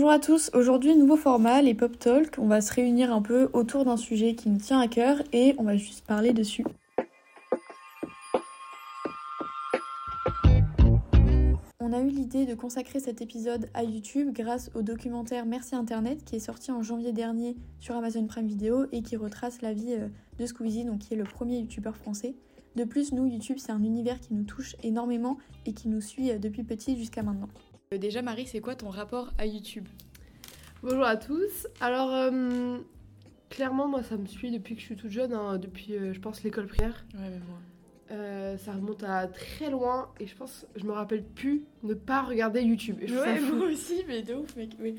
Bonjour à tous, aujourd'hui nouveau format, les Pop Talk. On va se réunir un peu autour d'un sujet qui nous tient à cœur et on va juste parler dessus. On a eu l'idée de consacrer cet épisode à YouTube grâce au documentaire Merci Internet qui est sorti en janvier dernier sur Amazon Prime Video et qui retrace la vie euh, de Squeezie, donc qui est le premier youtubeur français. De plus, nous, YouTube, c'est un univers qui nous touche énormément et qui nous suit euh, depuis petit jusqu'à maintenant. Euh, déjà, Marie, c'est quoi ton rapport à YouTube? Bonjour à tous. Alors, euh, clairement, moi, ça me suit depuis que je suis toute jeune, hein, depuis, euh, je pense, l'école primaire. Ouais, mais moi. Euh, ça remonte à très loin et je pense, je me rappelle plus ne pas regarder YouTube. Et je Ouais, moi aussi, mais de ouf, mec. Oui.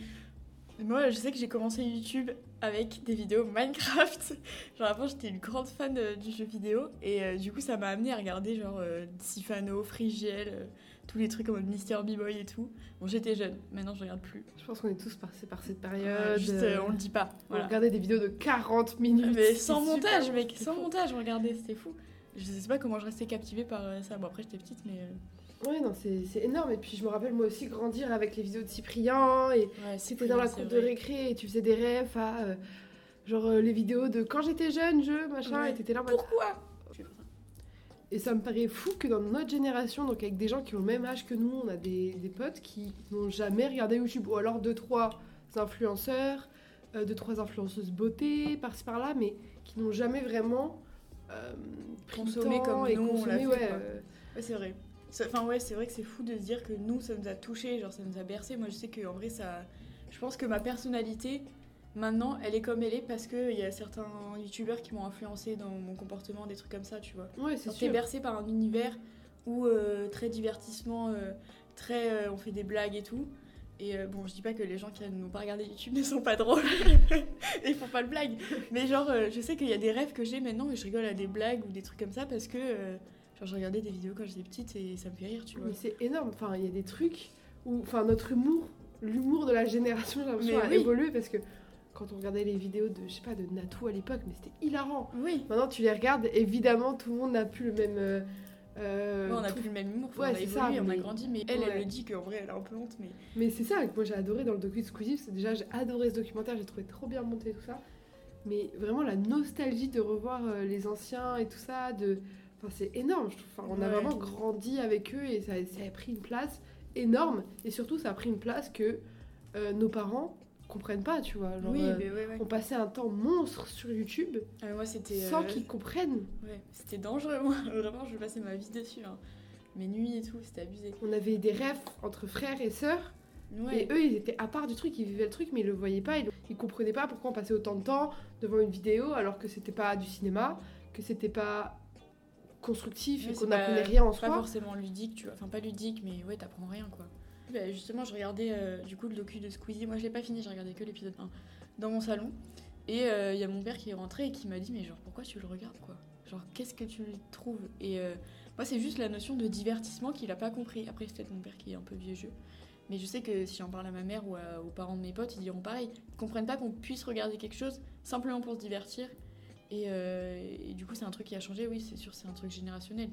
Moi, je sais que j'ai commencé YouTube avec des vidéos Minecraft. Genre, avant, j'étais une grande fan du jeu vidéo. Et du coup, ça m'a amené à regarder, genre, Sifano, Frigiel, tous les trucs comme Mister B-Boy et tout. Bon, j'étais jeune. Maintenant, je regarde plus. Je pense qu'on est tous passés par cette Euh, période. juste, euh, on le dit pas. on regardait des vidéos de 40 minutes. Mais sans montage, mec. Sans fou. montage, on regardait. C'était fou. Je sais pas comment je restais captivée par euh, ça. Bon, après, j'étais petite, mais. euh, Ouais, non, c'est énorme. Et puis, je me rappelle moi aussi grandir avec les vidéos de Cyprien et Ouais, C'était dans la cour de récré et tu faisais des rêves à euh, genre euh, les vidéos de quand j'étais jeune, je machin, Ouais. et t'étais là en Pourquoi Je fais pas ça. Et ça me paraît fou que dans notre génération, donc avec des gens qui ont le même âge que nous, on a des, des potes qui n'ont jamais regardé YouTube, ou alors deux, trois influenceurs, euh, deux, trois influenceuses beauté, par-ci par-là, mais qui n'ont jamais vraiment euh, pris Consommé le temps comme et nous, on l'a consommé, fait, ouais, quoi. euh, Ouais, c'est vrai. C'est- Enfin, ouais, c'est vrai que c'est fou de se dire que nous, ça nous a touché, genre ça nous a bercé. Moi, je sais qu'en vrai, ça. Je pense que ma personnalité, maintenant, elle est comme elle est parce qu'il y a certains youtubeurs qui m'ont influencé dans mon comportement, des trucs comme ça, tu vois. ouais, c'est sûr. bercé par un univers où euh, très divertissement, euh, très. euh, on fait des blagues et tout. Et bon, je dis pas que les gens qui n'ont pas regardé YouTube ne sont pas drôles et font pas de blagues. Mais genre, je sais qu'il y a des rêves que j'ai maintenant et je rigole à des blagues ou des trucs comme ça parce que genre, je regardais des vidéos quand j'étais petite et ça me fait rire, tu vois. Mais c'est énorme. Enfin, il y a des trucs où, enfin, notre humour, l'humour de la génération, j'ai l'impression, a oui. évolué parce que quand on regardait les vidéos de, je sais pas, de Natou à l'époque, mais c'était hilarant. Oui, Maintenant, tu les regardes, évidemment, tout le monde n'a plus le même. euh, euh, Ouais, on a tout- plus le même humour, Ouais, on a évolué, ça, on a mais- grandi, mais elle, Ouais. elle le dit qu'en vrai, elle a un peu honte, mais. Mais c'est ça que moi j'ai adoré dans le docu Squeezie, c'est déjà j'ai adoré ce documentaire, j'ai trouvé trop bien monté tout ça. Mais vraiment la nostalgie de revoir euh, les anciens et tout ça, de, enfin c'est énorme. je trouve. Enfin, on a vraiment grandi avec eux et ça, ça a pris une place énorme. Et surtout ça a pris une place que euh, nos parents comprennent pas, tu vois. Genre, oui, euh, mais ouais, ouais. on passait un temps monstre sur YouTube Ah, moi, c'était. sans euh, qu'ils comprennent. Ouais, c'était dangereux, moi. Vraiment, je passais ma vie dessus. hein. Mes nuits et tout, c'était abusé. On avait des rêves entre frères et sœurs. Et eux, ils étaient à part du truc, ils vivaient le truc, mais ils le voyaient pas. Ils, ils comprenaient pas pourquoi on passait autant de temps devant une vidéo alors que c'était pas du cinéma, que c'était pas constructif et qu'on pas- n'apprenait rien en Pas soi. forcément ludique, tu vois. Enfin, pas ludique, mais ouais, t'apprends rien, quoi. Bah, justement, je regardais euh, du coup le docu de Squeezie. Moi, je l'ai pas fini, j'ai regardé que l'épisode 1 dans mon salon. Et il y a mon père qui est rentré et qui m'a dit Mais genre, pourquoi tu le regardes, quoi? Genre, qu'est-ce que tu trouves? Et euh, moi, c'est juste la notion de divertissement qu'il a pas compris. Après, c'est peut-être mon père qui est un peu vieux jeu. Mais je sais que si j'en parle à ma mère ou aux parents de mes potes, ils diront pareil. Ils comprennent pas qu'on puisse regarder quelque chose simplement pour se divertir. Et, euh, du coup, c'est un truc qui a changé, oui, c'est sûr, c'est un truc générationnel.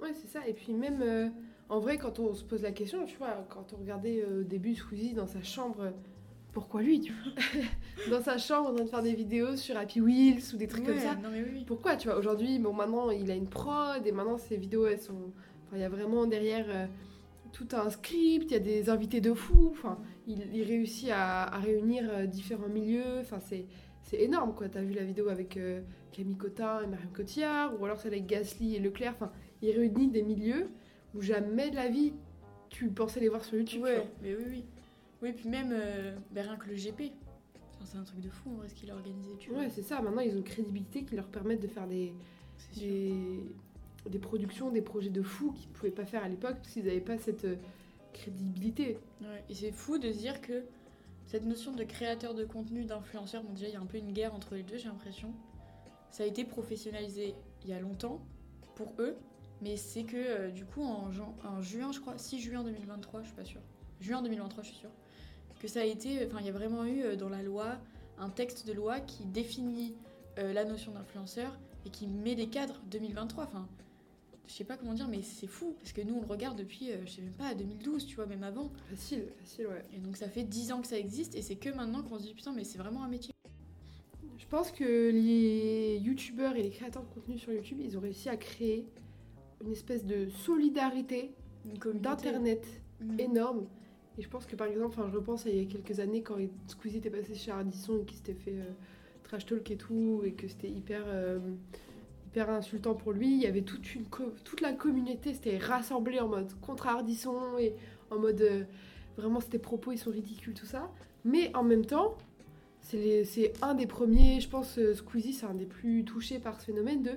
Ouais, c'est ça. Et puis même, euh, en vrai, quand on se pose la question, tu vois, quand on regardait euh, au début Squeezie dans sa chambre, pourquoi lui, tu vois Dans sa chambre en train de faire des vidéos sur Happy Wheels ou des trucs comme Ouais, ça. Non, mais oui. Pourquoi, tu vois, aujourd'hui, bon, maintenant, il a une prod et maintenant, ses vidéos, elles sont... Enfin, il y a vraiment derrière euh, tout un script, il y a des invités de fou, enfin, il, il réussit à, à réunir euh, différents milieux, enfin, c'est... C'est énorme quoi, t'as vu la vidéo avec euh, Camille Cotin et Marion Cotillard, ou alors celle avec Gasly et Leclerc, enfin, il réunit des milieux où jamais de la vie tu pensais les voir sur YouTube. tu Ouais, mais oui, oui. Oui, puis même, euh, ben, rien que le GP. Enfin, c'est un truc de fou, en vrai, ce qu'il a organisé, tu. Ouais, c'est ça, maintenant ils ont une crédibilité qui leur permettent de faire des, des, des productions, des projets de fous qu'ils ne pouvaient pas faire à l'époque parce qu'ils n'avaient pas cette euh, crédibilité. Ouais, Et c'est fou de se dire que cette notion de créateur de contenu, d'influenceur, bon, déjà, il y a un peu une guerre entre les deux, j'ai l'impression. Ça a été professionnalisé il y a longtemps pour eux, mais c'est que euh, du coup, en, juin, je crois, 6 juin 2023, je suis pas sûre. Juin 2023, je suis sûre. Que ça a été. Enfin, il y a vraiment eu euh, dans la loi un texte de loi qui définit euh, la notion d'influenceur et qui met des cadres 2023. Enfin, je sais pas comment dire, mais c'est fou parce que nous on le regarde depuis, euh, je sais même pas, 2012, tu vois, même avant. Facile, facile, ouais. Et donc ça fait 10 ans que ça existe et c'est que maintenant qu'on se dit putain, mais c'est vraiment un métier. Je pense que les youtubeurs et les créateurs de contenu sur YouTube, ils ont réussi à créer une espèce de solidarité d'internet Mhm. énorme. Et je pense que par exemple, je repense à il y a quelques années quand Squeezie était passé chez Ardisson et qu'il s'était fait euh, trash talk et tout, et que c'était hyper, euh, hyper insultant pour lui. Il y avait toute, une toute la communauté s'était rassemblée en mode contre Ardisson et en mode euh, vraiment ses propos ils sont ridicules, tout ça. Mais en même temps, c'est un des premiers, je pense, Squeezie, c'est un des plus touchés par ce phénomène de.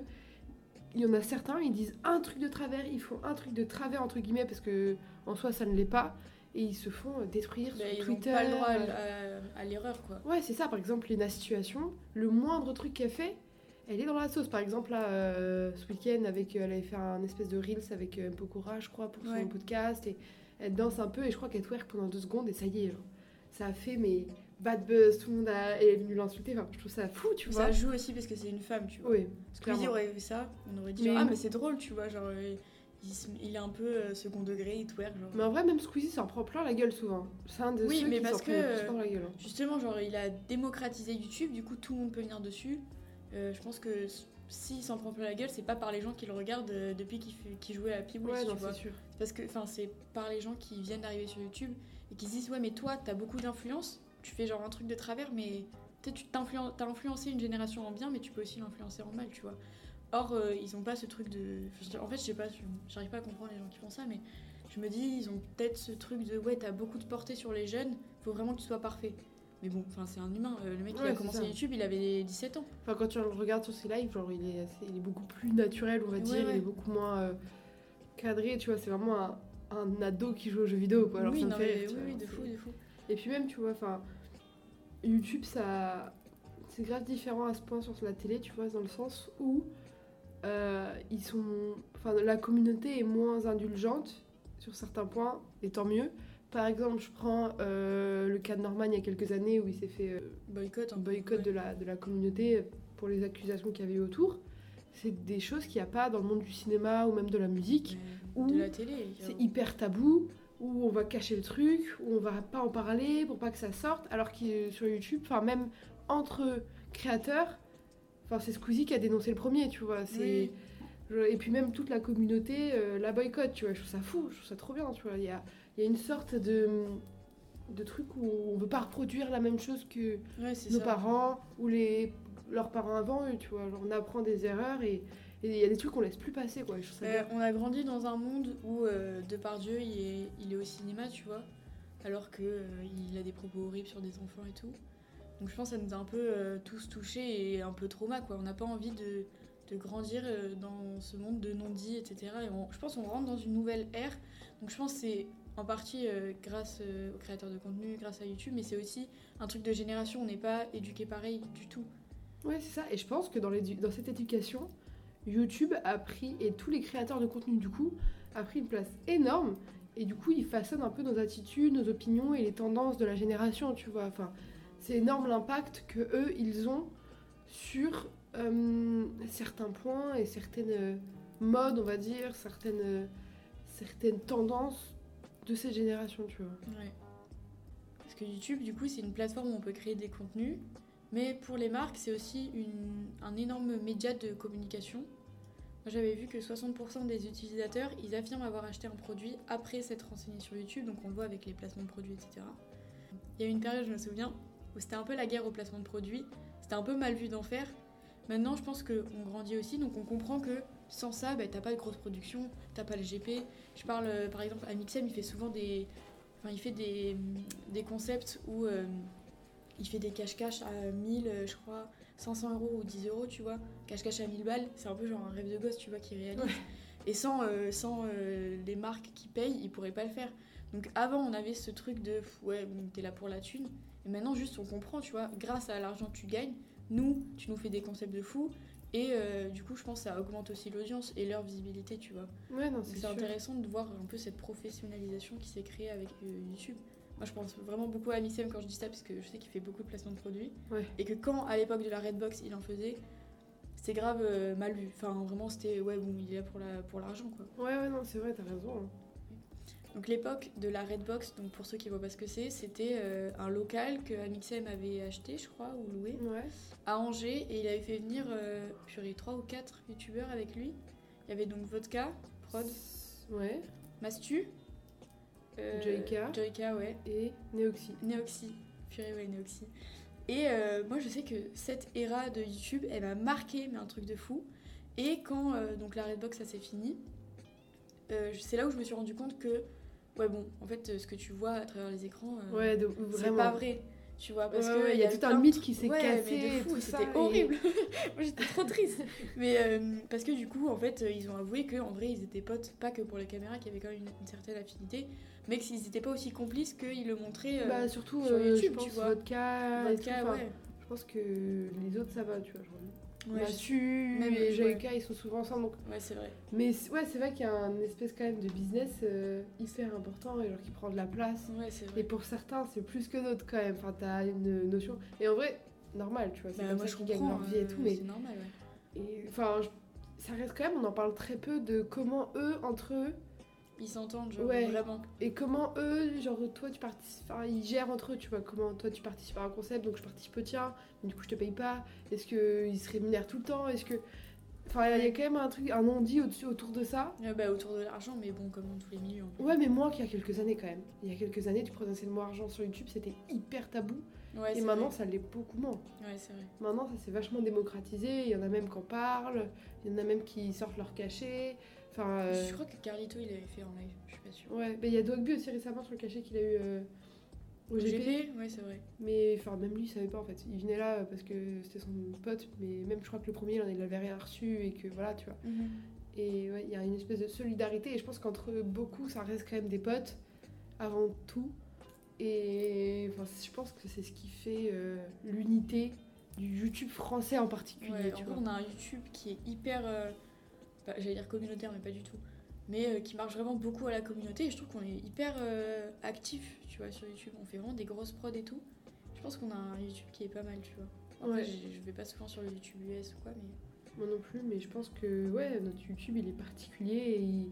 Il y en a certains, ils disent un truc de travers, ils font un truc de travers, entre guillemets, parce que en soi ça ne l'est pas, et ils se font euh, détruire Bah, sur ils Twitter. pas le droit à, à- à l'erreur quoi. Ouais, c'est ça, par exemple, Lena Situation, le moindre truc qu'elle fait, elle est dans la sauce. Par exemple, là, euh, ce week-end, avec, euh, elle avait fait un espèce de Reels avec euh, Pokora, je crois, pour son Ouais. podcast, et elle danse un peu, et je crois qu'elle twerk pendant deux secondes, et ça y est, genre. ça a fait, mais bad buzz, tout le monde a, est venu l'insulter, enfin, je trouve ça fou, tu vois. Ça joue aussi parce que c'est une femme, tu vois. Oui, Squeezie clairement. aurait vu ça, on aurait dit Mais- genre, ah mais c'est drôle, tu vois, genre euh, il, se- il est un peu euh, second degré, il twerk genre. Mais en vrai, même Squeezie s'en prend plein la gueule souvent. C'est un de Oui, ceux mais qui parce prend que, la gueule. hein. Justement, genre il a démocratisé YouTube, du coup tout le monde peut venir dessus. Euh, je pense que s'il s'en prend plein la gueule, c'est pas par les gens qui le regardent depuis qu'il fait- jouait à la Pibouille, Ouais, tu non, vois. c'est sûr. Parce que enfin c'est par les gens qui viennent d'arriver sur YouTube et qui se disent ouais mais toi t'as beaucoup d'influence, tu fais genre un truc de travers mais peut-être tu t'as influencé une génération en bien mais tu peux aussi l'influencer en mal tu vois. Or euh, ils ont pas ce truc de, en fait je sais pas, j'arrive pas à comprendre les gens qui font ça mais je me dis ils ont peut-être ce truc de ouais t'as beaucoup de portée sur les jeunes, faut vraiment que tu sois parfait. Mais bon, enfin c'est un humain, euh, le mec Ouais, il a commencé ça. YouTube, il avait 17 ans. Enfin, quand tu le regardes sur ses lives, genre, il est, assez- il est beaucoup plus naturel, on va Ouais, dire. ouais. Il est beaucoup moins euh, cadré, tu vois. C'est vraiment un, un ado qui joue aux jeux vidéo, quoi. Alors, oui, ça me fait mais rire, tu oui, vois, oui, de fou, de fou. Et puis même, tu vois, enfin, YouTube, ça, c'est grave différent à ce point sur la télé, tu vois, dans le sens où euh, ils sont, enfin, la communauté est moins indulgente sur certains points, et tant mieux. Par exemple, je prends euh, le cas de Norman il y a quelques années où il s'est fait euh, Boycott, boycott ouais. de, la, de la communauté pour les accusations qu'il y avait eu autour. C'est des choses qu'il n'y a pas dans le monde du cinéma ou même de la musique. Ou de la télé. C'est hyper tabou, où on va cacher le truc, où on va pas en parler pour pas que ça sorte, alors que sur YouTube, enfin même entre créateurs, enfin c'est Squeezie qui a dénoncé le premier, tu vois. C'est Oui. je- et puis même toute la communauté euh, la boycotte, tu vois. Je trouve ça fou, je trouve ça trop bien, tu vois. Il y a, il y a une sorte de de truc où on veut pas reproduire la même chose que Ouais, nos ça. parents ou les leurs parents avant eux, tu vois. Genre, on apprend des erreurs et et il y a des trucs qu'on laisse plus passer, quoi. Je Euh, on a grandi dans un monde où euh, Depardieu il est, il est au cinéma, tu vois, alors que euh, il a des propos horribles sur des enfants et tout. Donc je pense que ça nous a un peu euh, tous touchés et un peu trauma, quoi. On n'a pas envie de, de grandir euh, dans ce monde de non-dits, etc. Et on- je pense qu'on rentre dans une nouvelle ère. Donc je pense que c'est en partie euh, grâce euh, aux créateurs de contenu, grâce à YouTube, mais c'est aussi un truc de génération. On n'est pas éduqué pareil du tout. Ouais, c'est ça. Et je pense que dans, dans cette éducation, YouTube a pris, et tous les créateurs de contenu, du coup, a pris une place énorme. Et du coup, ils façonnent un peu nos attitudes, nos opinions et les tendances de la génération, tu vois. Enfin, c'est énorme l'impact que eux, ils ont sur euh, certains points et certaines euh, modes, on va dire, certaines, euh, certaines tendances de cette génération, tu vois. Ouais. Parce que YouTube, du coup, c'est une plateforme où on peut créer des contenus, mais pour les marques, c'est aussi un énorme média de communication. Moi, j'avais vu que 60% des utilisateurs, ils affirment avoir acheté un produit après s'être renseignés sur YouTube, donc on le voit avec les placements de produits, etc. Il y a une période, je me souviens, où c'était un peu la guerre au placement de produits, c'était un peu mal vu d'en faire. Maintenant, je pense qu'on grandit aussi, donc on comprend que sans ça, bah, t'as pas de grosse production, t'as pas le GP. Je parle, euh, par exemple, à Mixem, il fait souvent des, Enfin, il fait des concepts où euh, il fait des cache-cache à 1000, euh, je crois, 500 euros ou 10 euros, tu vois. Cache-cache à 1000 balles, c'est un peu genre un rêve de gosse, tu vois, qui réalise. Et sans, euh, sans euh, les marques qui payent, il pourrait pas le faire. Donc avant, on avait ce truc de ouais, t'es là pour la thune. Et maintenant, juste, on comprend, tu vois, grâce à l'argent que tu gagnes, nous, tu nous fais des concepts de fou. Et euh, du coup, je pense que ça augmente aussi l'audience et leur visibilité, tu vois. Ouais, non, c'est intéressant de voir un peu cette professionnalisation qui s'est créée avec YouTube. Moi, je pense vraiment beaucoup à Missem quand je dis ça, parce que je sais qu'il fait beaucoup de placements de produits. Ouais. Et que quand, à l'époque de la Redbox, il en faisait, c'était grave euh, mal vu. Enfin, vraiment, c'était ouais, bon, il est là pour la pour l'argent quoi. Ouais, ouais, non, c'est vrai, t'as raison. hein. Donc l'époque de la Redbox, donc pour ceux qui voient pas ce que c'est, c'était euh, un local que Amixem avait acheté, je crois, ou loué, Ouais. à Angers, et il avait fait venir, euh, purée, 3 ou 4 youtubeurs avec lui. Il y avait donc Vodka, Prod, Ouais. Mastu, Joyka. Joyka, ouais, Et Neoxy. Neoxy, ouais, Neoxy. Et euh, moi, je sais que cette ère de YouTube, elle m'a marqué, mais un truc de fou. Et quand euh, donc la Redbox, ça s'est fini, euh, c'est là où je me suis rendu compte que, ouais, bon, en fait, euh, ce que tu vois à travers les écrans, euh, Ouais, c'est vraiment. pas vrai. Tu vois, parce Ouais, que ouais, il y a tout un mythe qui s'est Ouais, cassé. c'était horrible. Moi, j'étais trop triste. Mais euh, parce que du coup, en fait, ils ont avoué qu'en vrai, ils étaient potes, pas que pour les caméras, qu'il y avait quand même une, une certaine affinité, mais qu'ils n'étaient pas aussi complices qu'ils le montraient. euh, Bah, surtout, sur euh, YouTube, je tu pense, vois. vodka. tout, enfin, ouais. Je pense que les autres, ça va, tu vois. Ouais, même, et ouais. Joyka, ils sont souvent ensemble. Donc... ouais, c'est vrai. Mais ouais, c'est vrai qu'il y a un espèce quand même de business euh, hyper important et genre qui prend de la place. Ouais, c'est Et vrai. pour certains, c'est plus que d'autres quand même. Enfin, t'as une notion. Et en vrai, normal, tu vois. C'est Bah, comme moi, ça je qu'ils gagnent leur vie et tout. euh, Mais C'est normal, ouais. et, enfin, je- ça reste quand même, on en parle très peu de comment eux, entre eux, Ils s'entendent, genre, Ouais. vraiment. et comment eux, genre toi, tu participes. Enfin, ils gèrent entre eux, tu vois. Comment toi, tu participes à un concept, donc je participe au tien, mais du coup, je te paye pas. Est-ce qu'ils se rémunèrent tout le temps? Est-ce que. Enfin, il y a quand même un truc, un non-dit au-dessus, autour de ça. Ouais, bah, autour de l'argent, mais bon, comme dans tous les milieux. Ouais, mais moins qu'il y a quelques années quand même. Il y a quelques années, tu prononçais le mot argent sur YouTube, c'était hyper tabou. Ouais, et maintenant, vrai. ça l'est beaucoup moins. Ouais, c'est vrai. Maintenant, ça s'est vachement démocratisé. Il y en a même qui en parlent. Il y en a même qui sortent leur cachet. Enfin, euh, Je crois que Carlito, il avait fait en live, je suis pas sûre. ouais. Mais il y a Dogby aussi récemment sur le cachet qu'il a eu euh, au GP. GP Ouais, c'est vrai. Mais enfin, même lui, il savait pas en fait. Il venait là euh, parce que c'était son pote. Mais même, je crois que le premier, il en- avait rien reçu. Et que voilà, tu vois. Et ouais, il y a une espèce de solidarité. Et je pense qu'entre beaucoup, ça reste quand même des potes avant tout. Et enfin, je pense que c'est ce qui fait euh, l'unité du YouTube français en particulier. Ouais, tu en vois. gros, on a un YouTube qui est hyper. euh, bah, J'allais dire communautaire, mais pas du tout. Mais euh, qui marche vraiment beaucoup à la communauté. Et je trouve qu'on est hyper euh, actif, tu vois, sur YouTube. On fait vraiment des grosses prods et tout. Je pense qu'on a un YouTube qui est pas mal, tu vois. Ouais. je vais pas souvent sur le YouTube US ou quoi, mais. Moi non plus, mais je pense que ouais, notre YouTube il est particulier et il,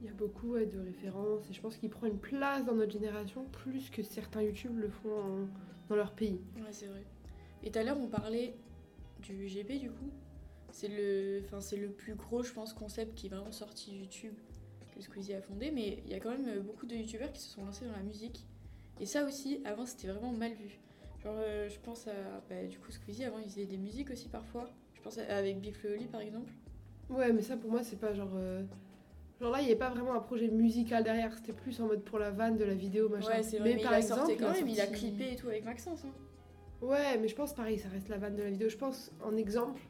il y a beaucoup ouais, de références et je pense qu'il prend une place dans notre génération plus que certains YouTube le font en- dans leur pays. Ouais, c'est vrai. Et tout à l'heure, on parlait du GP, du coup. C'est le, enfin, c'est le plus gros, je pense, concept qui est vraiment sorti YouTube que Squeezie a fondé. Mais il y a quand même euh, beaucoup de YouTubeurs qui se sont lancés dans la musique. Et ça aussi, avant, c'était vraiment mal vu. Genre, euh, je pense à. bah, du coup, Squeezie, avant, il faisait des musiques aussi parfois. Je pense à- avec Big par exemple. Ouais, mais ça pour moi c'est pas genre. euh, Genre là, il n'y avait pas vraiment un projet musical derrière, c'était plus en mode pour la vanne de la vidéo, machin. Ouais, c'est vrai, mais, par il a exemple, quand même, il a clippé et tout avec Maxence. Hein. Ouais, mais je pense pareil, ça reste la vanne de la vidéo. Je pense en exemple,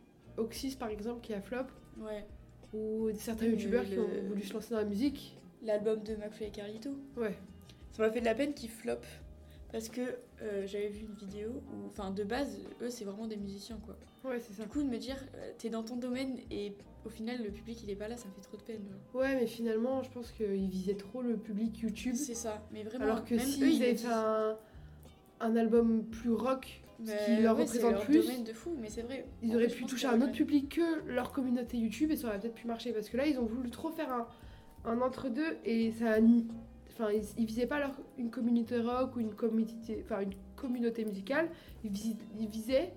Oxys par exemple qui a flop, Ouais. ou certains youtubeurs qui ont voulu se lancer dans la musique. L'album de McFly et Carlito. Ouais. Ça m'a fait de la peine qu'ils flop parce que euh, j'avais vu une vidéo où, enfin, de base, eux, c'est vraiment des musiciens, quoi. Ouais, c'est ça. Du coup, de me dire, euh, t'es dans ton domaine et au final, le public, il est pas là, ça me fait trop de peine. genre. Ouais, mais finalement, je pense qu'ils visaient trop le public YouTube. C'est ça, mais vraiment. Alors que même eux, s'ils ils avaient fait un, un album plus rock, Ce qui leur ouais, c'est représente leur plus, domaine de fou, mais c'est vrai. ils En auraient fait, pu toucher un autre public que leur communauté YouTube et ça aurait peut-être pu marcher. Parce que là, ils ont voulu trop faire un, un entre-deux et ça a ni- Enfin, ils, ils visaient pas leur, une communauté rock ou une communauté, enfin, une communauté musicale, ils, ils visaient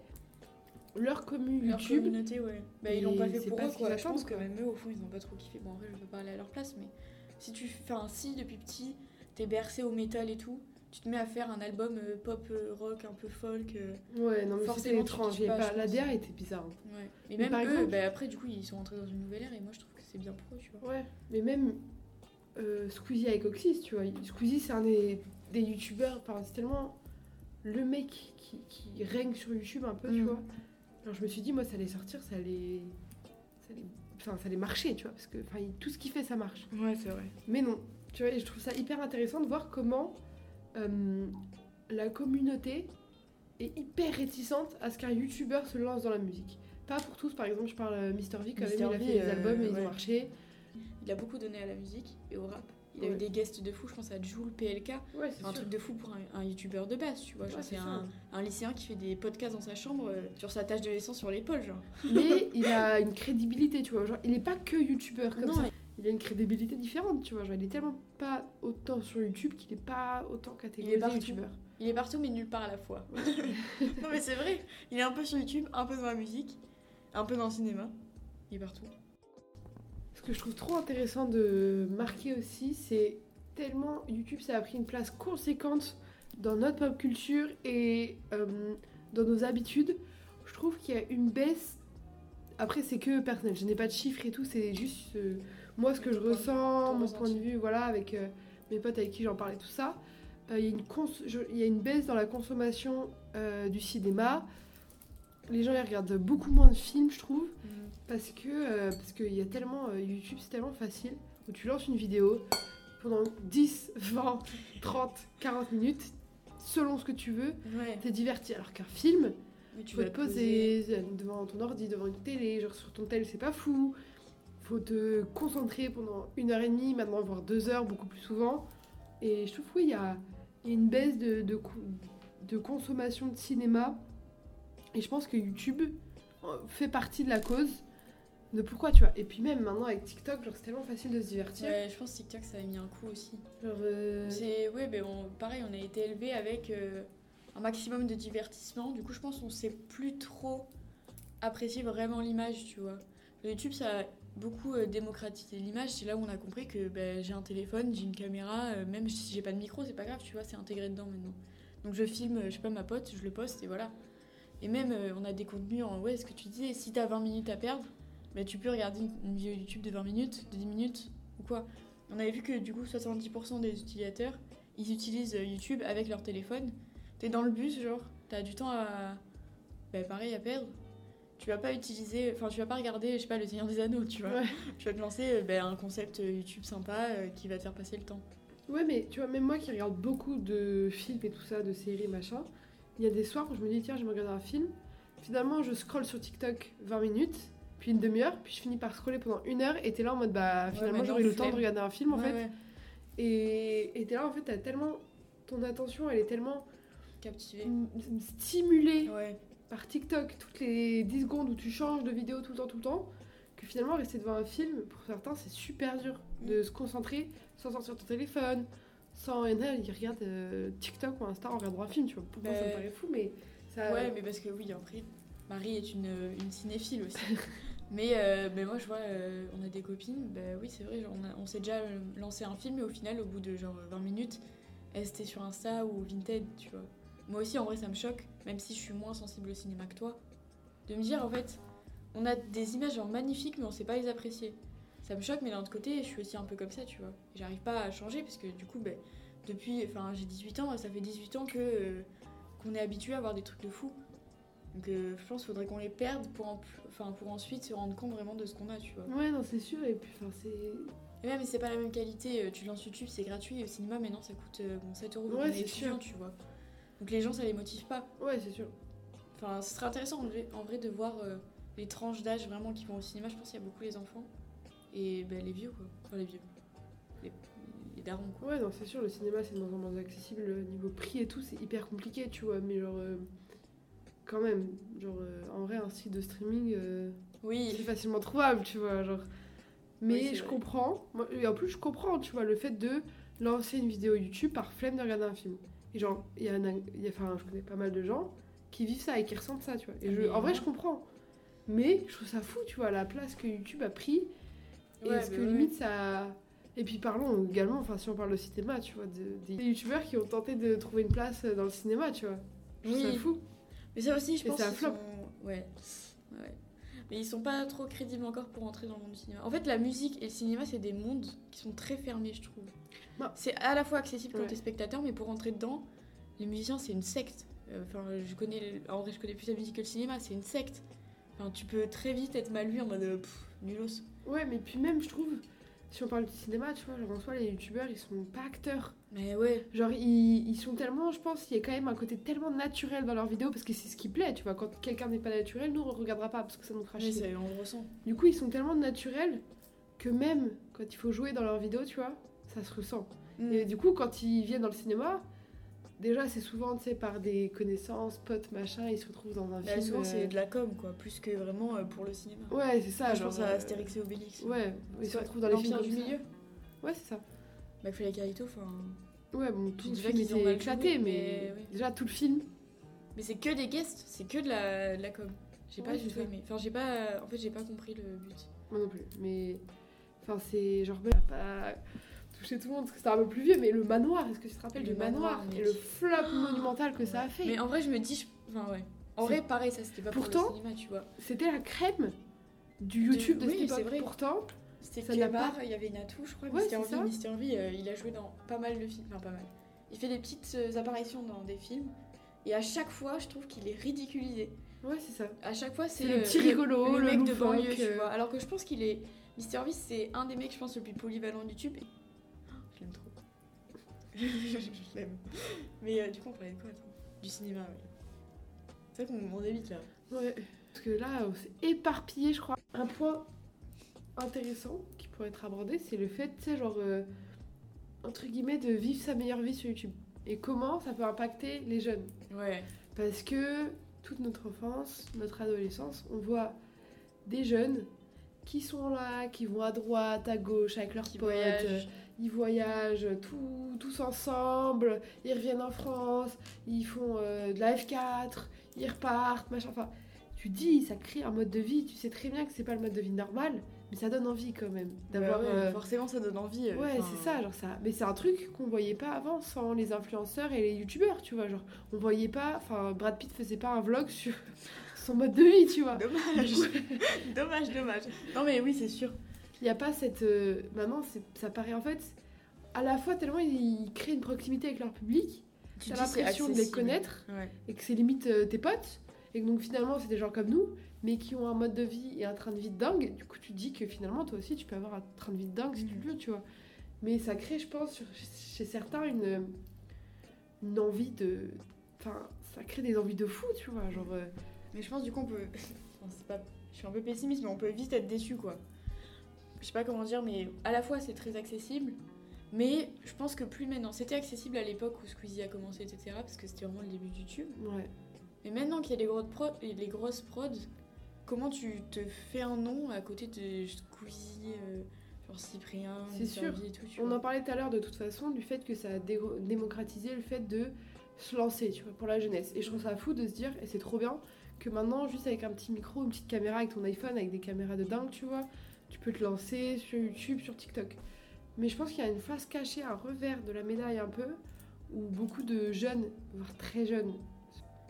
leur commu Leur YouTube. communauté, ouais. Bah, ils l'ont pas fait pour pas eux, quoi. Je pense que même eux, au fond, ils ont pas trop kiffé. Bon, en vrai, je veux pas aller à leur place, mais si tu fais un si depuis petit, t'es bercé au métal et tout, tu te mets à faire un album euh, pop euh, rock un peu folk. euh, Ouais, non, mais c'était étrange. pas, pas- La. DA était bizarre. hein. Ouais. Mais, Mais même par eux, exemple- bah, après, du coup, ils sont entrés dans une nouvelle ère et moi, je trouve que c'est bien pour eux, tu vois. Ouais, mais même euh, Squeezie avec Oxys, tu vois. Squeezie, c'est un des, des youtubeurs, enfin, c'est tellement le mec qui, qui règne sur YouTube un peu, tu Mm. vois. Alors je me suis dit, moi, ça allait sortir, ça allait. Ça allait, enfin, ça allait marcher, tu vois, parce que tout ce qu'il fait, ça marche. Ouais, c'est vrai. Mais non, tu vois, et je trouve ça hyper intéressant de voir comment euh, la communauté est hyper réticente à ce qu'un youtubeur se lance dans la musique. Pas pour tous, par exemple, je parle Mr. V, quand même, il a V, fait des euh, albums et ils ouais. ont marché. Il a beaucoup donné à la musique et au rap. Il a eu des guests de fou, je pense à Jules PLK. Ouais, c'est un sûr. truc de fou pour un, un youtubeur de base, tu vois. Ouais, c'est un, un lycéen qui fait des podcasts dans sa chambre euh, sur sa tâche de licence sur l'épaule, genre. Mais il a une crédibilité, tu vois. Genre, il est pas que youtubeur comme Non, ça. Il a une crédibilité différente, tu vois. Genre, il est tellement pas autant sur YouTube qu'il est pas autant catégorisé partout. youtubeur. Il est partout mais nulle part à la fois. non mais c'est vrai, il est un peu sur YouTube, un peu dans la musique, un peu dans le cinéma. Il est partout. Ce que je trouve trop intéressant de marquer aussi, c'est tellement YouTube, ça a pris une place conséquente dans notre pop culture et euh, dans nos habitudes. Je trouve qu'il y a une baisse. Après, c'est que personnel. Je n'ai pas de chiffres et tout. C'est juste euh, moi ce que je ressens, mon point de vue, voilà, avec euh, mes potes avec qui j'en parlais, tout ça. Euh, Il y, a une y a baisse dans la consommation euh, du cinéma. Les gens ils regardent beaucoup moins de films, je trouve. Parce que parce qu'il y a tellement YouTube c'est tellement facile où tu lances une vidéo pendant 10, 20, 30, 40 minutes selon ce que tu veux, Ouais. t'es diverti alors qu'un film tu vas te poser devant ton ordi, devant une télé, genre sur ton tel c'est pas fou. Faut te concentrer pendant une heure et demie, maintenant voire deux heures beaucoup plus souvent. Et je trouve oui il y a, une baisse de, de, co- de consommation de cinéma. Et je pense que YouTube euh, fait partie de la cause de pourquoi tu vois. Et puis même maintenant avec TikTok, genre c'est tellement facile de se divertir. Ouais, je pense que TikTok ça a mis un coup aussi. Genre, euh, C'est ouais, ben on, pareil, on a été élevé avec euh, un maximum de divertissement. Du coup, je pense qu'on sait plus trop apprécier vraiment l'image, tu vois. YouTube, ça a beaucoup euh, démocratisé l'image. C'est là où on a compris que ben, j'ai un téléphone, j'ai une caméra, euh, même si j'ai pas de micro, c'est pas grave, tu vois, c'est intégré dedans maintenant. Donc je filme, euh, je sais pas, ma pote, je le poste et voilà. Et même, on a des contenus en ouais, ce que tu disais, si t'as 20 minutes à perdre, ben, tu peux regarder une, vidéo YouTube de 20 minutes, de 10 minutes ou quoi. On avait vu que du coup 70% des utilisateurs ils utilisent YouTube avec leur téléphone. T'es dans le bus, genre, t'as du temps à. Bah, pareil, à perdre. Tu vas pas utiliser. Enfin, tu vas pas regarder, je sais pas, Le Seigneur des Anneaux, tu vois. Ouais. Tu vas te lancer euh, bah, un concept euh, YouTube sympa euh, qui va te faire passer le temps. Ouais, mais tu vois, même moi qui regarde beaucoup de films et tout ça, de séries, machin, il y a des soirs où je me dis, tiens, je vais regarder un film. Finalement, je scrolle sur TikTok 20 minutes, puis une demi-heure, puis je finis par scroller pendant une heure, et t'es là en mode, bah, finalement, j'aurais eu le temps de regarder un film, en Ouais, fait. ouais. Et et t'es là, en fait, t'as tellement. Ton attention, elle est tellement Captivé. mm, stimulée Ouais. Par TikTok toutes les 10 secondes où tu changes de vidéo tout le temps, tout le temps, que finalement, rester devant un film, pour certains, c'est super dur de se concentrer sans sortir ton téléphone, sans. Il y en a, ils regardent euh, TikTok ou Insta en regardant un film, tu vois. Pour moi, ça me Ben, paraît fou, mais ça. Ouais, mais parce que oui, après, Marie est une, une cinéphile aussi. mais, euh, mais moi, je vois, euh, on a des copines, bah oui, c'est vrai, genre, on, a- on s'est déjà euh, lancé un film, et au final, au bout de genre 20 minutes, elles étaient sur Insta ou Vinted, tu vois. Moi aussi, en vrai, ça me choque, même si je suis moins sensible au cinéma que toi, de me dire, en fait, on a des images genre magnifiques, mais on sait pas les apprécier. Ça me choque, mais d'un autre côté, je suis aussi un peu comme ça, tu vois. J'arrive pas à changer, parce que du coup, ben, depuis, enfin, j'ai 18 ans, ça fait 18 ans que euh, qu'on est habitué à voir des trucs de fou. Donc euh, je pense qu'il faudrait qu'on les perde pour, en- enfin, pour ensuite se rendre compte vraiment de ce qu'on a, tu vois. Ouais, non, c'est sûr, et puis, enfin, c'est. Et même, c'est pas la même qualité. euh, Tu lances YouTube, c'est gratuit. Et au cinéma, maintenant, ça coûte euh, bon, 7 euros. Ouais, étudiant, tu vois. Donc les gens, ça les motive pas. Ouais, c'est sûr. Enfin, ce serait intéressant en vrai, en vrai de voir euh, les tranches d'âge vraiment qui vont au cinéma. Je pense qu'il y a beaucoup les enfants et ben, les vieux, quoi. Enfin, les vieux. Les, les darons, quoi. Ouais, non, c'est sûr, le cinéma, c'est de moins en moins accessible. Le niveau prix et tout, c'est hyper compliqué, tu vois, mais genre. euh, quand même, genre, euh, en vrai, un site de streaming. euh, c'est Oui, facilement trouvable, tu vois, genre. Mais Oui, je vrai. comprends. Moi, et en plus, je comprends, tu vois, le fait de lancer une vidéo YouTube par flemme de regarder un film. Et genre, il y a, y a- enfin, je connais pas mal de gens qui vivent ça et qui ressentent ça, tu vois. Et je, en vrai, je comprends. Mais je trouve ça fou, tu vois, la place que YouTube a pris. et Ouais, est-ce bah que ouais. limite ça. Et puis parlons également, enfin, si on parle de cinéma, tu vois, de- des youtubeurs qui ont tenté de trouver une place dans le cinéma, tu vois. Je trouve ça fou. mais ça aussi, je Et pense c'est un flop. sont... Ouais. ouais. Mais ils sont pas trop crédibles encore pour entrer dans le monde du cinéma. En fait, la musique et le cinéma, c'est des mondes qui sont très fermés, je trouve. Bah. C'est à la fois accessible quand Ouais. t'es spectateur, mais pour entrer dedans, les musiciens, c'est une secte. Euh, Enfin, je connais... En vrai, je connais plus la musique que le cinéma, c'est une secte. Enfin, tu peux très vite être mal vu en mode... euh, pff, nulos. Ouais, mais puis même, je trouve, si on parle du cinéma, tu vois, genre en soi, les youtubeurs, ils sont pas acteurs. Mais ouais. Genre, ils, ils sont tellement, je pense, il y a quand même un côté tellement naturel dans leurs vidéos parce que c'est ce qui plaît, tu vois. Quand quelqu'un n'est pas naturel, nous, on regardera pas parce que ça nous chier. c'est- on le ressent. Du coup, ils sont tellement naturels que même quand il faut jouer dans leurs vidéos, tu vois, ça se ressent. Mm. Et du coup, quand ils viennent dans le cinéma, déjà, c'est souvent, tu sais, par des connaissances, potes, machin, ils se retrouvent dans un Bah, film. souvent, euh, c'est de la com, quoi, plus que vraiment euh, pour le cinéma. Ouais, c'est ça. Je genre, pense à euh, Astérix et Obélix. Ouais, ils se retrouvent dans les films du ça. milieu. Ouais, c'est ça. McFly et Carito, enfin. Ouais, bon, tout le film qu'ils ont éclaté, mais, mais déjà, tout le film. Mais c'est que des guests, c'est que de la, de la com. J'ai pas du tout aimé. Enfin, j'ai pas. En fait, j'ai pas compris le but. Moi non plus. Mais. Enfin, c'est genre, pas touché tout le monde parce que c'était un peu plus vieux, mais le manoir, est-ce que tu te rappelles Le du manoir. Et le flop monumental que ça a fait Mais en vrai, je me dis. je- Enfin, ouais. En vrai, pareil, ça c'était pas Pourtant- pour le cinéma, tu vois. C'était la crème du YouTube de, oui, cette c'est époque. vrai. Pourtant, C'était Clébar, il y avait Natou, je crois. Ouais, Mister V. Mister V, euh, il a joué dans pas mal de films. Enfin, pas mal. Il fait des petites euh, apparitions dans des films. Et à chaque fois, je trouve qu'il est ridiculisé. ouais, c'est ça. À chaque fois, c'est le petit rigolo, le, le mec de banlieue, tu euh. vois. Alors que je pense qu'il est. Mister V, c'est un des mecs, je pense, le plus polyvalent de YouTube. Oh, l'aime trop. je l'aime. Mais euh, du coup, on parlait de quoi attends Du cinéma, oui. C'est vrai qu'on m'en évite là. Ouais. Parce que là, on s'est éparpillé, je crois. Un point intéressant qui pourrait être abordé, c'est le fait, tu sais, genre, euh, entre guillemets, de vivre sa meilleure vie sur YouTube. Et comment ça peut impacter les jeunes. Ouais. Parce que toute notre enfance, notre adolescence, on voit des jeunes qui sont là, qui vont à droite, à gauche avec leurs Qui potes. Ils voyagent tout- tous ensemble, ils reviennent en France, ils font euh, de la F4, ils repartent, machin. Enfin, tu dis, ça crée un mode de vie, tu sais très bien que c'est pas le mode de vie normal, mais ça donne envie quand même d'avoir. Bah ouais, euh, Forcément, ça donne envie. euh, Ouais, c'est ça, genre ça. Mais c'est un truc qu'on voyait pas avant sans les influenceurs et les youtubeurs, tu vois. Genre, on voyait pas, enfin, Brad Pitt faisait pas un vlog sur son mode de vie, tu vois. Dommage. dommage, dommage. Non, mais oui, c'est sûr. Il y a pas cette. euh, Maintenant, c'est- ça paraît en fait. À la fois, tellement ils créent une proximité avec leur public, Tu c'est l'impression de les connaître Ouais. et que c'est limite euh, tes potes. Et que donc finalement, c'est des gens comme nous, mais qui ont un mode de vie et un train de vie de dingue. Du coup, tu te dis que finalement, toi aussi, tu peux avoir un train de vie de dingue si tu Mhm. le veux, tu vois. Mais ça crée, je pense, sur- chez certains, une, une envie de. Enfin, ça crée des envies de fou, tu vois. Genre. euh, Mais je pense, du coup, on peut. Enfin, pas... Je suis un peu pessimiste, mais on peut vite être déçu, quoi. Je sais pas comment dire, mais à la fois, c'est très accessible. Mais je pense que plus maintenant, c'était accessible à l'époque où Squeezie a commencé, etc. Parce que c'était vraiment le début de YouTube. ouais. Mais maintenant qu'il y a les grosses, pro- les grosses prods, comment tu te fais un nom à côté de Squeezie, euh, genre Cyprien, C'est sûr. Et tout On en parlait tout à l'heure de toute façon du fait que ça a dé- démocratisé le fait de se lancer, tu vois, pour la jeunesse. Et je trouve ça fou de se dire, et c'est trop bien, que maintenant, juste avec un petit micro, une petite caméra avec ton iPhone, avec des caméras de dingue, tu vois, tu peux te lancer sur YouTube, sur TikTok. Mais je pense qu'il y a une face cachée, un revers de la médaille un peu, où beaucoup de jeunes, voire très jeunes,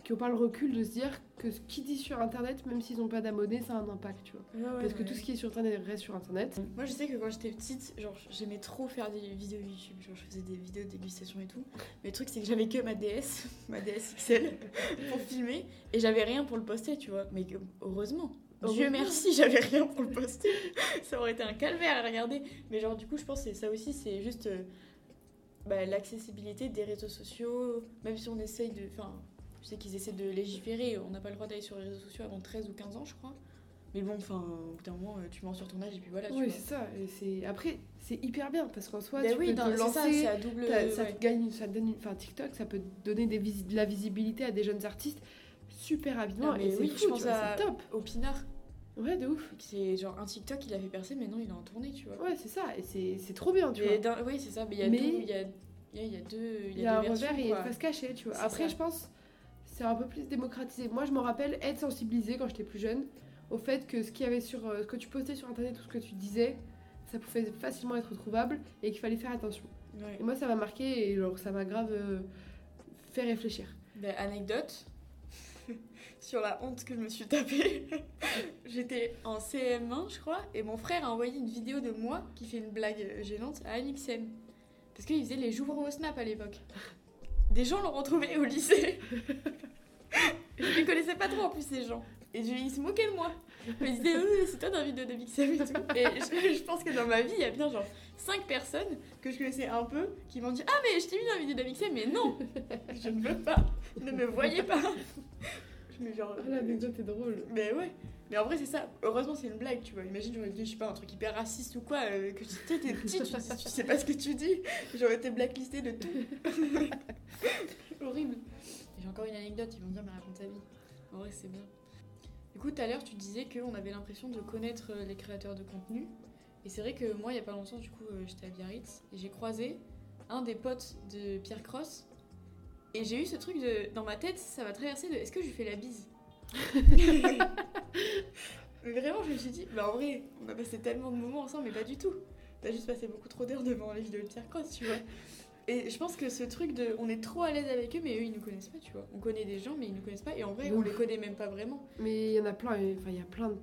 qui n'ont pas le recul de se dire que ce qu'ils disent sur Internet, même s'ils n'ont pas d'abonnés, ça a un impact, tu vois. Ouais, ouais, Parce que ouais. tout ce qui est sur Internet reste sur Internet. Moi, je sais que quand j'étais petite, genre, j'aimais trop faire des vidéos YouTube. Genre, je faisais des vidéos de dégustation et tout. Mais le truc, c'est que j'avais que ma DS, ma DS XL, pour filmer. Et j'avais rien pour le poster, tu vois. Mais que- Dieu Heureusement. merci, j'avais rien pour le poster. ça aurait été un calvaire à regarder. Mais genre, du coup, je pense que ça aussi, c'est juste euh, bah, l'accessibilité des réseaux sociaux. Même si on essaye de. Enfin, je sais qu'ils essaient de légiférer. On n'a pas le droit d'aller sur les réseaux sociaux avant 13 ou 15 ans, je crois. Mais bon, enfin, au bout d'un moment, euh, tu mens sur ton âge et puis voilà. Oui, c'est ça. Et c'est après, c'est hyper bien parce qu'en soi, Ben tu oui, peux te ça, lancer. c'est à double. ça ouais. te gagne, ça te donne, une- enfin TikTok, ça peut donner des de la visibilité à des jeunes artistes super rapidement. Ah, mais et c'est oui, fou, je pense vois, à- c'est top. Au Pinard, Ouais, de ouf. c'est genre un TikTok, il a fait percer, maintenant il est en tournée, tu vois. Ouais, c'est ça. Et c'est trop bien, tu Mais vois. oui, c'est ça, mais il y a Mais- deux. Il y a, il y a- y deux. Il y a un revers et y une face cachée, tu vois. Après, ça. je pense, c'est un peu plus démocratisé. Moi, je me rappelle être sensibilisée quand j'étais plus jeune au fait que ce qu'il y avait sur euh, ce que tu postais sur internet, tout ce que tu disais, ça pouvait facilement être trouvable et qu'il fallait faire attention. Ouais. Et moi, ça m'a marqué et genre, ça m'a grave euh, fait réfléchir. Ben, anecdote sur la honte que je me suis tapée. J'étais en CM1, je crois, et mon frère a envoyé une vidéo de moi qui fait une blague euh, gênante à Alixem. Parce qu'il faisait les jours au Snap à l'époque. Des gens l'ont retrouvé au lycée. je les connaissais pas trop en plus, ces gens. Et ils se moquaient de moi. Ils me disaient, Euh, c'est toi dans la vidéo de Bixem et tout. Et je, pense que dans ma vie, il y a bien genre 5 personnes que je connaissais un peu qui m'ont dit Ah, mais je t'ai mis dans la vidéo de mais non, je ne veux pas. Ne me voyez pas. Me genre. Ah, L'anecdote est drôle. Mais ouais. Mais en vrai, c'est ça. Heureusement, c'est une blague, tu vois. Imagine, j'aurais dit, je sais pas, un truc hyper raciste ou quoi, euh, que tu sais, t'es petit, tu, tu sais pas ce que tu dis. J'aurais été blacklistée de tout. Horrible. J'ai encore une anecdote, ils vont me dire, mais raconte ta vie. En vrai, c'est bien. Du coup, tout à l'heure, tu disais qu'on avait l'impression de connaître euh, les créateurs de contenu. Et c'est vrai que moi, il y a pas longtemps, du coup, euh, j'étais à Biarritz et j'ai croisé un des potes de Pierre Cross. Et j'ai eu ce truc de. Dans ma tête, ça m'a traversé de. Est-ce que je lui fais la bise Mais vraiment, je me suis dit, bah en vrai, on a passé tellement de moments ensemble, mais pas du tout. T'as juste passé beaucoup trop d'heures devant les vidéos de Pierre Cross, tu vois. Et je pense que ce truc de. On est trop à l'aise avec eux, mais eux, ils nous connaissent pas, tu vois. On connaît des gens, mais ils nous connaissent pas. Et en vrai, on Ouf. les connaît même pas vraiment. Mais il y en a plein, enfin, il y a plein de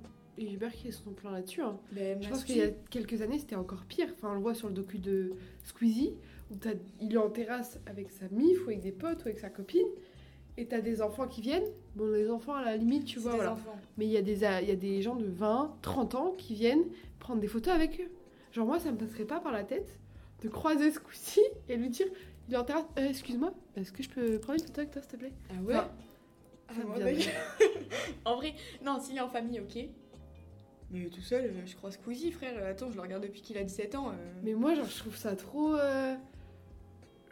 youtubeurs qui sont plein là-dessus. hein. Mais Je pense qu'il y a quelques années, c'était encore pire. Enfin, on le voit sur le docu de Squeezie, il est en terrasse avec sa mif, ou avec des potes, ou avec sa copine, et t'as des enfants qui viennent. Bon, les enfants, à la limite, tu vois, des voilà. Mais il y, a des, y a des gens de 20, 30 ans qui viennent prendre des photos avec eux. Genre, moi, ça me passerait pas par la tête de croiser Squeezie et lui dire il est en terrasse, Euh, excuse-moi, est-ce que je peux prendre une photo avec toi, s'il te plaît? Ah ouais? Enfin, Ah, moi, de- En vrai, non, s'il est en famille, ok. Mais tout seul, euh, je crois Squeezie, frère. Attends, je le regarde depuis qu'il a 17 ans. euh. Mais moi, genre, je trouve ça trop. euh,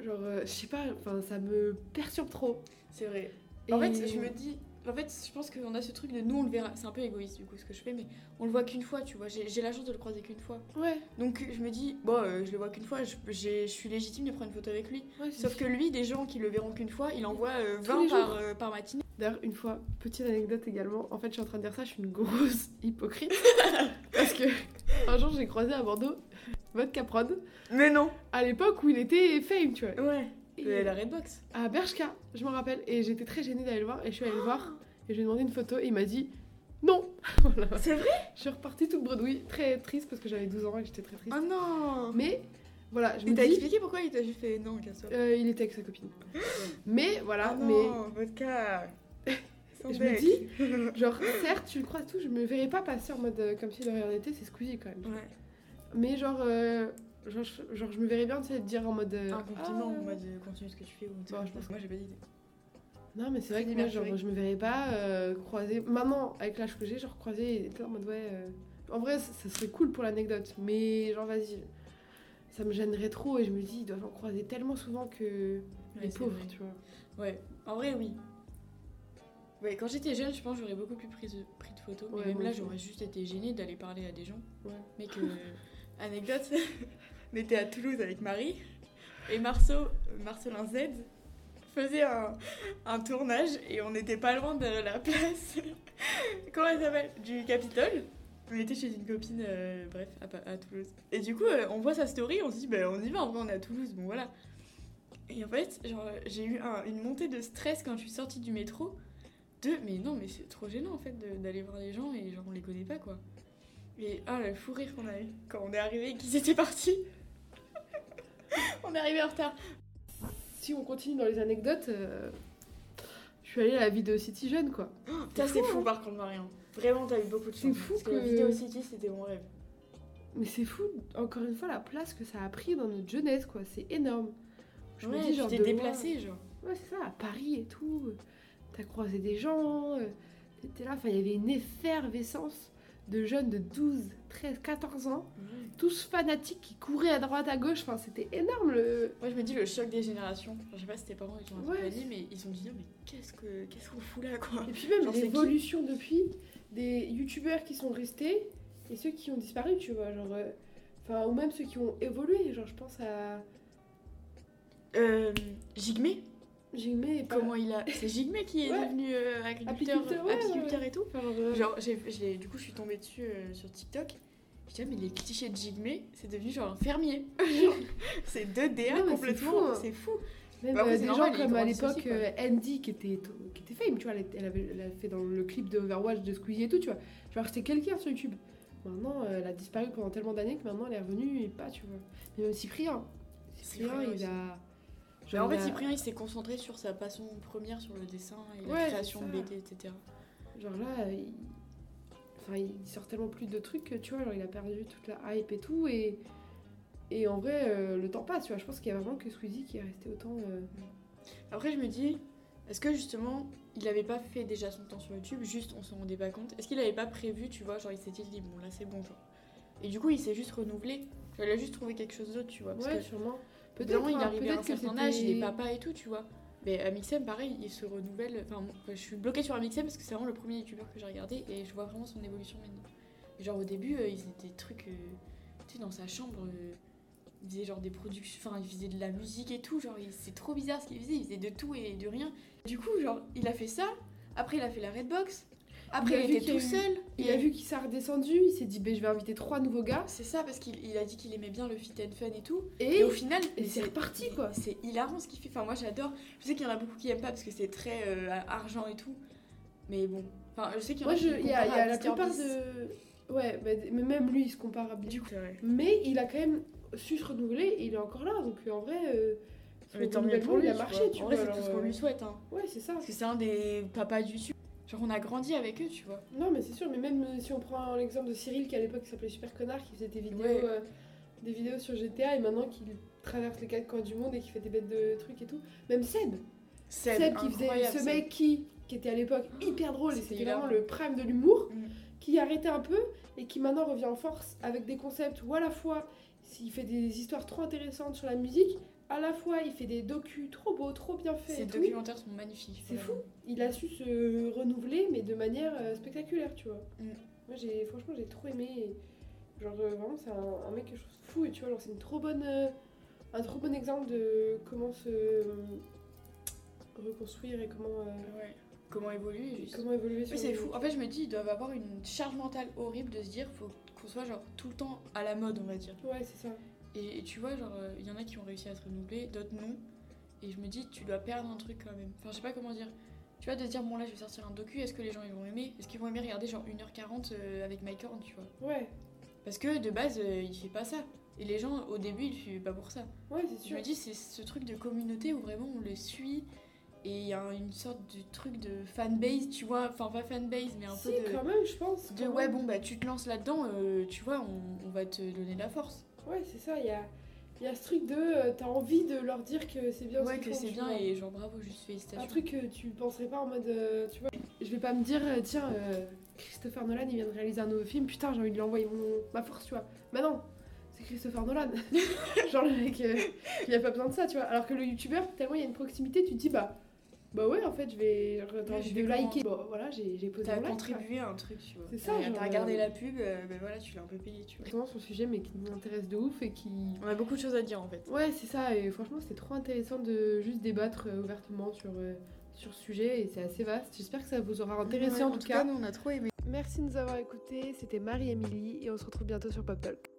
Genre, euh, je sais pas, enfin, ça me perturbe trop. C'est vrai. Et- En fait, je me dis. En fait, je pense qu'on a ce truc de nous, on le verra. C'est un peu égoïste du coup ce que je fais, mais on le voit qu'une fois, tu vois. J'ai la chance de le croiser qu'une fois. Ouais, Donc je me dis, bon, euh, je le vois qu'une fois, je, suis légitime de prendre une photo avec lui. ouais Sauf que lui, des gens qui le verront qu'une fois, il euh, Tous 20 les par, euh, par matinée. D'ailleurs, une fois, petite anecdote également. En fait, je suis en train de dire ça, je suis une grosse hypocrite. parce que un jour, j'ai croisé à Bordeaux Vodka Prod Mais non à l'époque où il était fame, tu vois. Ouais. Et- la Redbox. à Bershka, je me rappelle. Et j'étais très gênée d'aller le voir. Et je suis allée le voir. Et je lui ai demandé une photo. Et il m'a dit non. Voilà. C'est vrai? Je suis repartie toute bredouille. Très triste parce que j'avais 12 ans et j'étais très triste. Oh non Mais voilà, je me dis. expliqué pourquoi il t'a juste fait non, casse-toi. euh, il était avec sa copine. Mais voilà, mais non, vodka. Sans je me dis, genre, certes, tu le crois tout, je me verrais pas passer en mode euh, comme si le rien n'était, c'est Squeezie quand même. Ouais. Mais genre, euh, genre, je- genre, je me verrais bien, tu sais, dire en mode. euh, Un compliment ah. en mode euh, continue ce que tu fais ou un Bon, je pense- Moi j'ai pas d'idée. Non, mais c'est vrai que moi, genre, je me verrais pas euh, croiser. Maintenant, avec l'âge que j'ai, genre, croiser et en mode, ouais. En vrai, ça, ça serait cool pour l'anecdote, mais genre, vas-y. Ça me gênerait trop et je me dis, ils doivent en croiser tellement souvent que. Ouais, les pauvres, vrai. tu vois. Ouais, en vrai oui. Ouais, quand j'étais jeune, je pense que j'aurais beaucoup plus pris de, pris de photos. Ouais, mais même là, j'aurais juste été gênée d'aller parler à des gens. Ouais. Mais que. Anecdote, on était à Toulouse avec Marie et Marceau, Marcelin Z faisait un, tournage et on n'était pas loin de la place. Comment elle s'appelle? Du Capitole. On était chez une copine, euh, bref, à, Toulouse. Et du coup, euh, on voit sa story, on se dit, bah, on y va, en vrai, on est à Toulouse, bon voilà. Et en fait, j'ai eu un- une montée de stress quand je suis sortie du métro. De, mais non, mais c'est trop gênant en fait d'aller voir les gens et genre, on les connaît pas quoi. Et ah, le fou rire qu'on a eu quand on est arrivé et qu'ils étaient partis. on est arrivé en retard. Si on continue dans les anecdotes, euh, je suis allée à la Vidéo City jeune, quoi. Ça, c'est fou, fou hein. par contre, Marion. Vraiment, t'as eu beaucoup de C'est chance. fou Parce que, la que- vidéo City, c'était mon rêve. Mais c'est fou, encore une fois, la place que ça a pris dans notre jeunesse, quoi. C'est énorme. Je ouais, me dis, genre, tu t'es de déplacé, genre. Ouais, c'est ça, à Paris et tout. T'as croisé des gens, euh, t'étais là. Enfin, il y avait une effervescence de jeunes de 12, 13, 14 ans, tous fanatiques qui couraient à droite, à gauche. Enfin, c'était énorme le. Moi, je me dis le choc des générations. Enfin, je sais pas si tes parents ils ont Ouais. accompagné, mais ils ont dit, mais qu'est-ce que qu'est-ce qu'on fout là, quoi Et puis même l'évolution depuis des youtubeurs qui sont restés et ceux qui ont disparu, tu vois. Genre. euh, Enfin, ou même ceux qui ont évolué. Genre, je pense à. Euh, Jigmé Pas- Comment il a. C'est Jigmé qui est Ouais. devenu euh, agriculteur, Apiculteur, ouais, apiculteur et tout genre, euh, Genre, j'ai, j'ai- du coup, je suis tombée dessus euh, sur TikTok. Je disais, mais les clichés de Jigmé, c'est devenu genre un fermier. Genre, c'est deux DA Non, mais c'est complètement. fou, hein. C'est fou. Même Bah, euh, des normal, gens comme à l'époque euh, Andy qui était, qui était fame, tu vois, elle, avait, elle a fait dans le clip de Overwatch de Squeezie et tout, tu vois. Genre c'était quelqu'un sur YouTube. Maintenant, elle a disparu pendant tellement d'années que maintenant elle est revenue et pas, tu vois. Mais même Cyprien. Cyprien, Cyprien il aussi. a. Mais en genre, fait, Cyprien, il s'est concentré sur sa passion première, sur le dessin et la Ouais, création. BD, etc. Genre là, il... Enfin, il sort tellement plus de trucs que tu vois, genre il a perdu toute la hype et tout. Et, et en vrai, euh, le temps passe, tu vois. Je pense qu'il y a vraiment que Squeezie qui est resté autant. euh, Après, je me dis, Est-ce que justement, il avait pas fait déjà son temps sur YouTube, juste on s'en rendait pas compte? Est-ce qu'il avait pas prévu, tu vois, genre il s'était dit, bon là c'est bon, genre. Et du coup, il s'est juste renouvelé. Genre, il a juste trouvé quelque chose d'autre, tu vois. Parce Ouais, que sûrement. Évidemment, il hein, arrivait à un peut-être que certain âge, il est papa et tout, tu vois. Mais Amixem, pareil, il se renouvelle. Enfin, je suis bloquée sur Amixem parce que c'est vraiment le premier youtubeur que j'ai regardé et je vois vraiment son évolution maintenant. Et genre, au début, euh, il faisait des trucs. euh, tu sais, dans sa chambre, euh, il faisait genre des productions. Enfin, il faisait de la musique et tout. Genre, c'est trop bizarre ce qu'il faisait. Il faisait de tout et de rien. Du coup, genre, il a fait ça. Après, il a fait la Redbox. Après, Il a il, vu était tout seul. Il a vu qu'il s'est redescendu, il s'est dit, ben, je vais inviter trois nouveaux gars. C'est ça, parce qu'il il a dit qu'il aimait bien le fit and fun et tout. Et, Et au final, c'est reparti, quoi. C'est hilarant ce qu'il fait. Enfin, moi j'adore. Je sais qu'il y en a beaucoup qui aiment pas parce que c'est très euh, argent et tout. Mais bon. Enfin, je sais qu'il y en a il y y la plupart de. Ouais, bah, mais même lui, il se compare à Bill. Du coup. Mais il a quand même su se renouveler et il est encore là. Donc euh, en vrai, euh, Mais tant mieux pour lui. il a tu marché, vois. tu en vois. vrai, c'est tout ce qu'on euh, lui souhaite. Hein. Ouais, c'est ça. Parce que c'est un des papas du YouTube. Genre, on a grandi avec eux, tu vois. Non, mais c'est sûr. Mais même euh, si on prend l'exemple de Cyril qui à l'époque s'appelait Super Connard, qui faisait des vidéos, Ouais. euh, des vidéos sur GTA et maintenant qu'il traverse les quatre coins du monde et qui fait des bêtes de trucs et tout. Même Seb. Seb, qui faisait ce Seb. mec qui, qui était à l'époque hyper drôle et C'était vraiment le prime de l'humour, Mm. qui arrêtait un peu et qui maintenant revient en force avec des concepts où à la fois il fait des histoires trop intéressantes sur la musique, à la fois il fait des docus trop beaux, trop bien faits. Tout. documentaires sont magnifiques. C'est vraiment. Il a su se renouveler mais de manière euh, spectaculaire, tu vois. Mm. Moi j'ai franchement j'ai trop aimé. genre euh, vraiment c'est un, un mec que je trouve fou et tu vois genre c'est une trop bonne euh, un trop bon exemple de comment se reconstruire et comment euh, Ouais. Comment évoluer, juste. comment évoluer Oui, c'est fou. En fait, je me dis, ils doivent avoir une charge mentale horrible de se dire, faut qu'on soit genre tout le temps à la mode, on va dire. Ouais, c'est ça. Et, et tu vois, genre, il y en a qui ont réussi à se renouveler, d'autres non. Et je me dis, tu dois perdre un truc quand même. Enfin, je sais pas comment dire. Tu vois, de se dire, bon là, je vais sortir un docu, est-ce que les gens ils vont aimer? Est-ce qu'ils vont aimer regarder genre 1h40 euh, avec Mike Horn, tu vois? Ouais, Parce que de base, euh, il fait pas ça. Et les gens, au début, ils le suivent pas pour ça. ouais, c'est Je sûr. me dis, c'est ce truc de communauté où vraiment on le suit. Et il y a une sorte de truc de fanbase, tu vois. Enfin, pas fanbase, mais un si, peu de. quand même, je pense. De ouais, bon, bah tu te lances là-dedans, euh, tu vois, on, on va te donner de la force. Ouais, c'est ça. Il y a, y a ce truc de. euh, T'as envie de leur dire que c'est bien. ce Ouais, qu'ils que font, c'est tu bien vois. et genre bravo, juste félicitations. Un truc que tu penserais pas en mode. euh, tu vois, je vais pas me dire, euh, tiens, euh, Christopher Nolan, il vient de réaliser un nouveau film, putain, j'ai envie de lui envoyer mon, ma force, tu vois. Bah non, c'est Christopher Nolan. Genre, le mec, euh, il a pas besoin de ça, tu vois. Alors que le youtubeur, tellement il y a une proximité, tu te dis, bah. Bah ouais, en fait, je vais. Ouais, je vais liker. Bon, voilà, j'ai posé T'as contribué à un truc, tu vois. C'est ça, T'as regardé euh, la pub, euh, ben voilà, tu l'as un peu payé, tu vois. Vraiment le sujet, mais qui nous intéresse de ouf et qui. On a beaucoup de choses à dire en fait. Ouais, c'est ça, et franchement, c'était trop intéressant de juste débattre euh, ouvertement sur, euh, sur ce sujet, et c'est assez vaste. J'espère que ça vous aura intéressé Ouais, en tout cas. nous on a trop aimé. Merci de nous avoir écoutés, c'était Marie-Émilie, et on se retrouve bientôt sur Pop Talk.